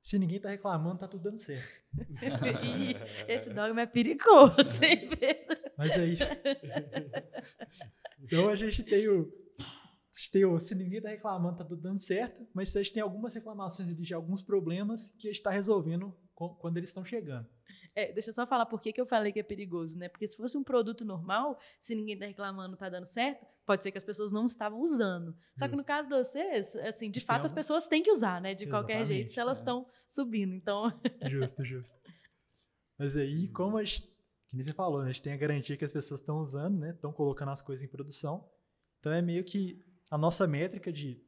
se ninguém tá reclamando, tá tudo dando certo. Esse dogma é perigoso, hein, Pedro? Mas aí. então a gente tem o. tem se ninguém tá reclamando, tá tudo dando certo, mas a gente tem algumas reclamações de alguns problemas que a gente está resolvendo quando eles estão chegando. É, deixa eu só falar por que, que eu falei que é perigoso, né? Porque se fosse um produto normal, se ninguém tá reclamando, tá dando certo, pode ser que as pessoas não estavam usando. Só que no Justo. caso de vocês, assim, de fato as pessoas têm que usar, né? De qualquer Exatamente, jeito, se elas é. estão subindo. Então, Justo, justo. Mas aí, como a gente, que nem você falou, né, a gente tem a garantia que as pessoas estão usando, né? Estão colocando as coisas em produção. Então é meio que a nossa métrica de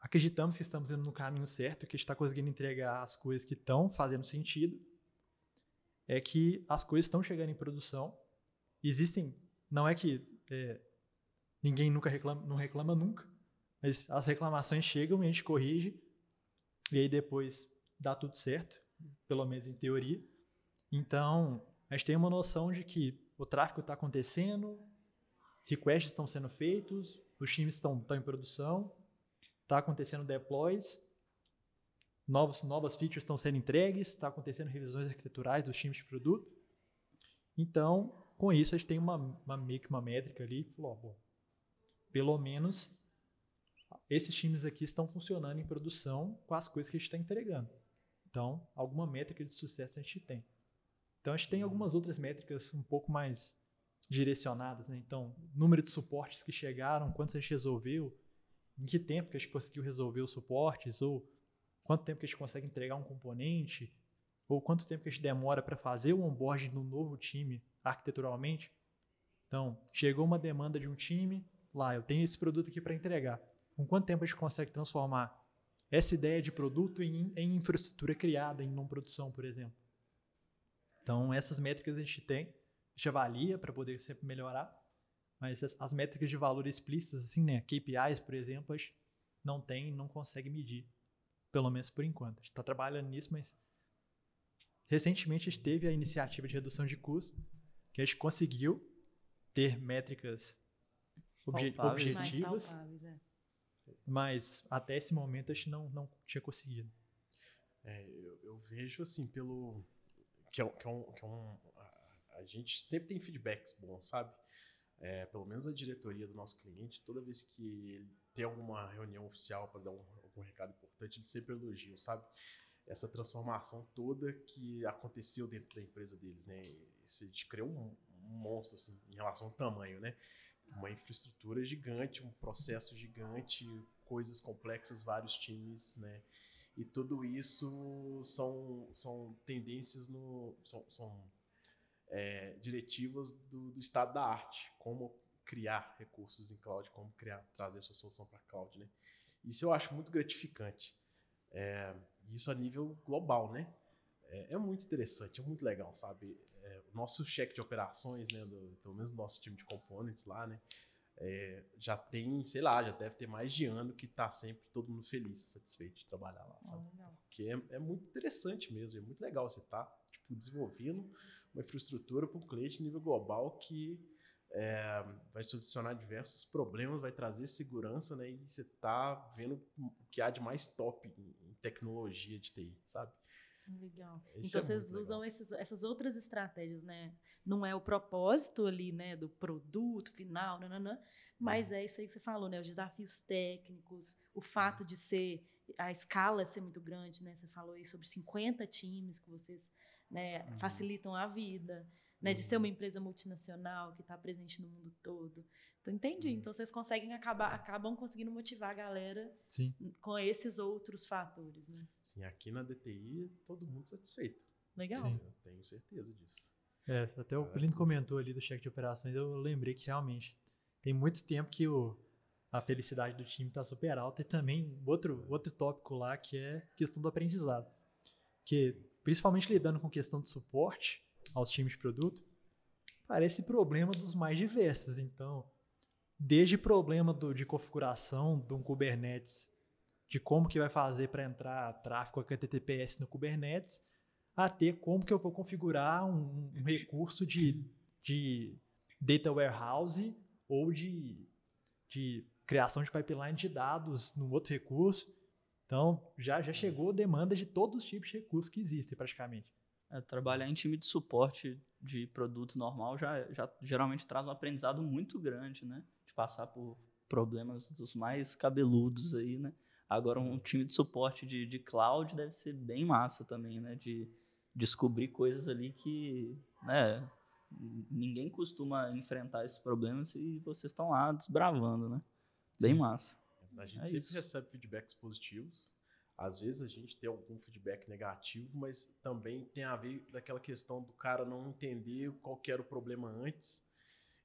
acreditamos que estamos indo no caminho certo, que a gente está conseguindo entregar as coisas que estão fazendo sentido, é que as coisas estão chegando em produção. Existem, não é que é, ninguém nunca reclama, não reclama nunca, mas as reclamações chegam e a gente corrige e aí depois dá tudo certo, pelo menos em teoria. Então, a gente tem uma noção de que o tráfego está acontecendo, requests estão sendo feitos, os times estão, estão em produção, está acontecendo deploys, novos, novas features estão sendo entregues, está acontecendo revisões arquiteturais dos times de produto. Então, com isso, a gente tem uma, uma meio que uma métrica ali, falou, bom, pelo menos esses times aqui estão funcionando em produção com as coisas que a gente está entregando. Então, alguma métrica de sucesso a gente tem. Então, a gente tem algumas outras métricas um pouco mais direcionadas, né? Então, número de suportes que chegaram, quantos a gente resolveu, em que tempo que a gente conseguiu resolver os suportes, ou quanto tempo que a gente consegue entregar um componente, ou quanto tempo que a gente demora para fazer o onboarding no novo time arquiteturalmente. Então, chegou uma demanda de um time, lá, eu tenho esse produto aqui para entregar. Com quanto tempo a gente consegue transformar essa ideia de produto em, em infraestrutura criada, em não produção, por exemplo? Então, essas métricas a gente tem, gente avalia para poder sempre melhorar, mas as, as métricas de valor explícitas, assim, né? KPIs, por exemplo, a gente não tem, não consegue medir, pelo menos por enquanto. A gente está trabalhando nisso, mas recentemente a gente teve a iniciativa de redução de custo, que a gente conseguiu ter métricas obje- Palpáveis. mais objetivas, palpáveis, é. mas até esse momento a gente não, não tinha conseguido. É, eu, eu vejo assim, pelo. Que é, que é um. Que é um a, gente sempre tem feedbacks bons, sabe? É, pelo menos a diretoria do nosso cliente, toda vez que ele tem alguma reunião oficial para dar um, algum recado importante, ele sempre elogia, sabe? Essa transformação toda que aconteceu dentro da empresa deles, né? A gente criou um, um monstro assim, em relação ao tamanho, né? Uma infraestrutura gigante, um processo gigante, coisas complexas, vários times, né? E tudo isso são, são tendências no. são, são é, diretivas do, do estado da arte, como criar recursos em cloud, como criar, trazer sua solução para cloud, né? Isso eu acho muito gratificante. É, isso a nível global, né? É, é muito interessante, é muito legal, sabe? É, o nosso cheque de operações, né, do, pelo menos nosso time de components lá, né? É, já tem, sei lá, já deve ter mais de ano que tá sempre todo mundo feliz, satisfeito de trabalhar lá, Ó, sabe? Porque é, é muito interessante mesmo, é muito legal você estar tipo, desenvolvendo uma infraestrutura para um cliente nível global que é, vai solucionar diversos problemas, vai trazer segurança, né? E você tá vendo o que há de mais top em tecnologia de TI, sabe? Legal. Isso então é vocês usam esses- essas outras estratégias, né? Não é o propósito ali, né, do produto final, nananã, mas Uhum. é isso aí que você falou, né? Os desafios técnicos, o fato de ser a escala ser muito grande, né? Você falou aí sobre 50 times que vocês né, Uhum. facilitam a vida, né? De ser uma empresa multinacional que está presente no mundo todo. Então entendi. Uhum. Então vocês conseguem acabar, acabam conseguindo motivar a galera Sim. com esses outros fatores, né? Assim, aqui na DTI, todo mundo satisfeito. Legal. Sim. Eu tenho certeza disso. É, até o Lindo comentou ali do cheque de operações, eu lembrei que realmente tem muito tempo que o, a felicidade do time está super alta. E também outro, outro tópico lá que é questão do aprendizado. Que, principalmente lidando com questão de suporte aos times de produto, parece problema dos mais diversos. Então, desde problema do, de configuração de um Kubernetes, de como que vai fazer para entrar tráfego HTTPS no Kubernetes, até como que eu vou configurar um, um recurso de, de data warehouse ou de, de criação de pipeline de dados num outro recurso. Então, já, já chegou demanda de todos os tipos de recursos que existem praticamente. É, trabalhar em time de suporte de produtos normal já, já geralmente traz um aprendizado muito grande, né? De passar por problemas dos mais cabeludos aí, né? Agora, um time de suporte de, de cloud deve ser bem massa também, né? De descobrir coisas ali que, né? Ninguém costuma enfrentar esses problemas e vocês estão lá desbravando, né? Bem massa. A gente É sempre isso. recebe feedbacks positivos. Às vezes a gente tem algum feedback negativo, mas também tem a ver daquela questão do cara não entender qual que era o problema antes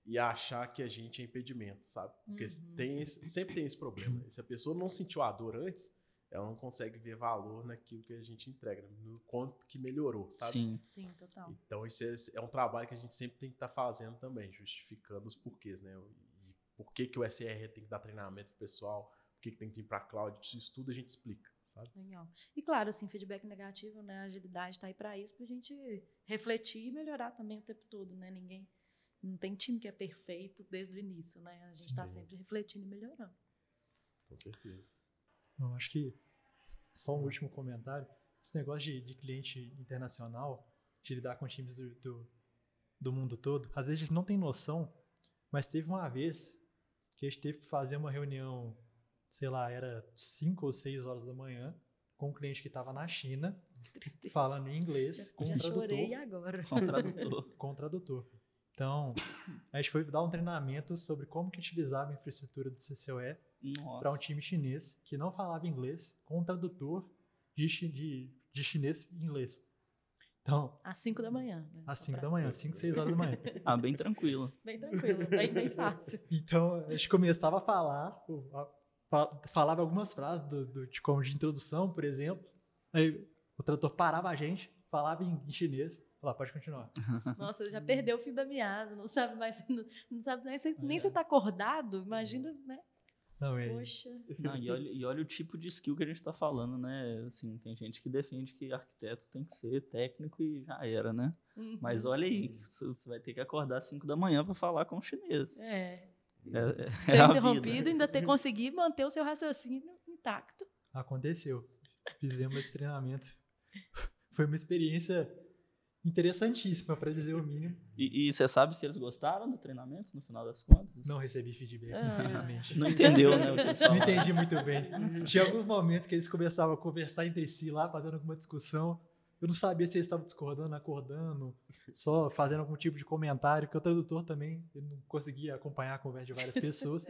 e achar que a gente é impedimento, sabe? Porque Uhum. tem esse- sempre tem esse problema. Se a pessoa não sentiu a dor antes, ela não consegue ver valor naquilo que a gente entrega, no quanto que melhorou, sabe? Sim. Sim, total. Então, isso é, é um trabalho que a gente sempre tem que estar fazendo também, justificando os porquês, né? E por que, que o SR tem que dar treinamento pro pessoal, por que, que tem que ir para cloud, isso tudo a gente explica, sabe? Legal. E claro, assim, feedback negativo, né? A agilidade está aí para isso, para a gente refletir e melhorar também o tempo todo, né? Ninguém. Não tem time que é perfeito desde o início, né? A gente está sempre refletindo e melhorando. Com certeza. Eu acho que só um último comentário. Esse negócio de, de cliente internacional, de lidar com times do, do, do mundo todo, às vezes a gente não tem noção, mas teve uma vez que a gente teve que fazer uma reunião, sei lá, era 5 ou 6 horas da manhã, com um cliente que estava na China, Tristeza. falando em inglês, Já, com já um tradutor. chorei agora. Com tradutor. com o tradutor. Então, a gente foi dar um treinamento sobre como que utilizava a infraestrutura do CCOE para um time chinês que não falava inglês, com um tradutor de, de, de chinês em inglês. Então, Às 5 da manhã. Né? às Só 5 pra- da manhã, 5, 6 horas da manhã. Ah, bem tranquilo. Bem tranquilo, bem, bem fácil. Então, a gente começava a falar, falava algumas frases do, do- de, como de introdução, por exemplo. Aí o tradutor parava a gente, falava em, em chinês. Falava, pode continuar. Nossa, já perdeu o fio da meada, não sabe mais, não, não sabe nem se, nem se tá acordado, imagina, né? Não, é, Poxa. Não, e, olha, e olha o tipo de skill que a gente tá falando, né? Assim, tem gente que defende que arquiteto tem que ser técnico e já era, né? Uhum. Mas olha aí, você você vai ter que acordar às 5 da manhã para falar com o chinês. É, É, é ser a interrompido e ainda ter conseguido manter o seu raciocínio intacto. aconteceu. Fizemos esse treinamento. Foi uma experiência interessantíssima, para dizer o mínimo. E, e você sabe se eles gostaram do treinamento no final das contas? Não recebi feedback, Ah. infelizmente. Não entendeu, né? O que eles Não entendi muito bem. Tinha alguns momentos que eles começavam a conversar entre si lá, fazendo alguma discussão. Eu não sabia se eles estavam discordando, acordando, só fazendo algum tipo de comentário, porque o tradutor também ele não conseguia acompanhar a conversa de várias pessoas.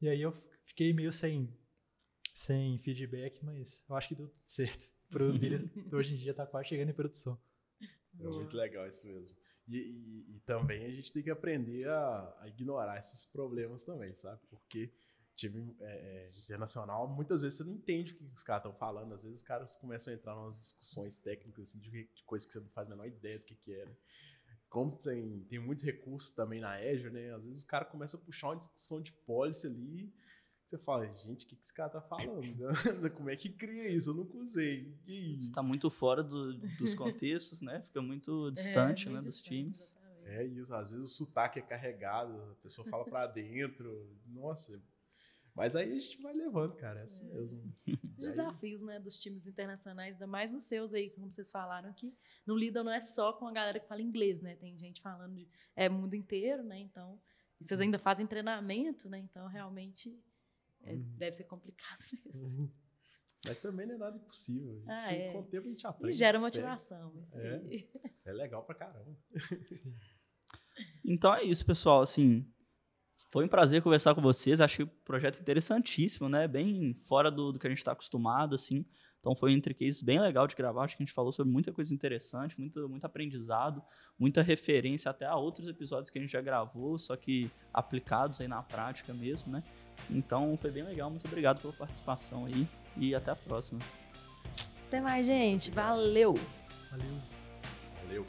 E aí eu fiquei meio sem, sem feedback, mas eu acho que deu tudo certo. O produto deles hoje em dia está quase chegando em produção. É muito legal isso mesmo. E, e- e também a gente tem que aprender a, a ignorar esses problemas também, sabe? Porque time é, é, internacional, muitas vezes você não entende o que os caras estão falando. Às vezes os caras começam a entrar em umas discussões técnicas assim, de, de coisas que você não faz a menor ideia do que, que é. né? Como tem, tem muito recurso também na Azure, né? Às vezes o cara começa a puxar uma discussão de policy ali. Você fala, gente, o que, que esse cara tá falando? Como é que cria isso? Eu nunca usei. Que Está muito fora do- dos contextos, né? Fica muito distante, É, né, muito dos distante, times. exatamente. É isso, às vezes o sotaque é carregado, a pessoa fala pra dentro, nossa. Mas aí a gente vai levando, cara, é assim mesmo. Os E aí- desafios, né, dos times internacionais, ainda mais os seus aí, como vocês falaram, que não lidam não é só com a galera que fala inglês, né? Tem gente falando de é mundo inteiro, né? Então, e vocês ainda fazem treinamento, né? Então, realmente é, Uhum. deve ser complicado mesmo. Mas também não é nada impossível. A gente, Ah, é. Com o tempo a gente E aprende. gera pega. motivação. isso aí. É legal pra caramba. Então é isso, pessoal. Assim, foi um prazer conversar com vocês. Achei o projeto interessantíssimo, né? Bem fora do, do que a gente está acostumado, assim. Então foi um entre cases bem legal de gravar. Acho que a gente falou sobre muita coisa interessante, muito, muito aprendizado, muita referência até a outros episódios que a gente já gravou, só que aplicados aí na prática mesmo, né? Então foi bem legal, muito obrigado pela participação aí e até a próxima. Até mais, gente. Valeu! Valeu. Valeu.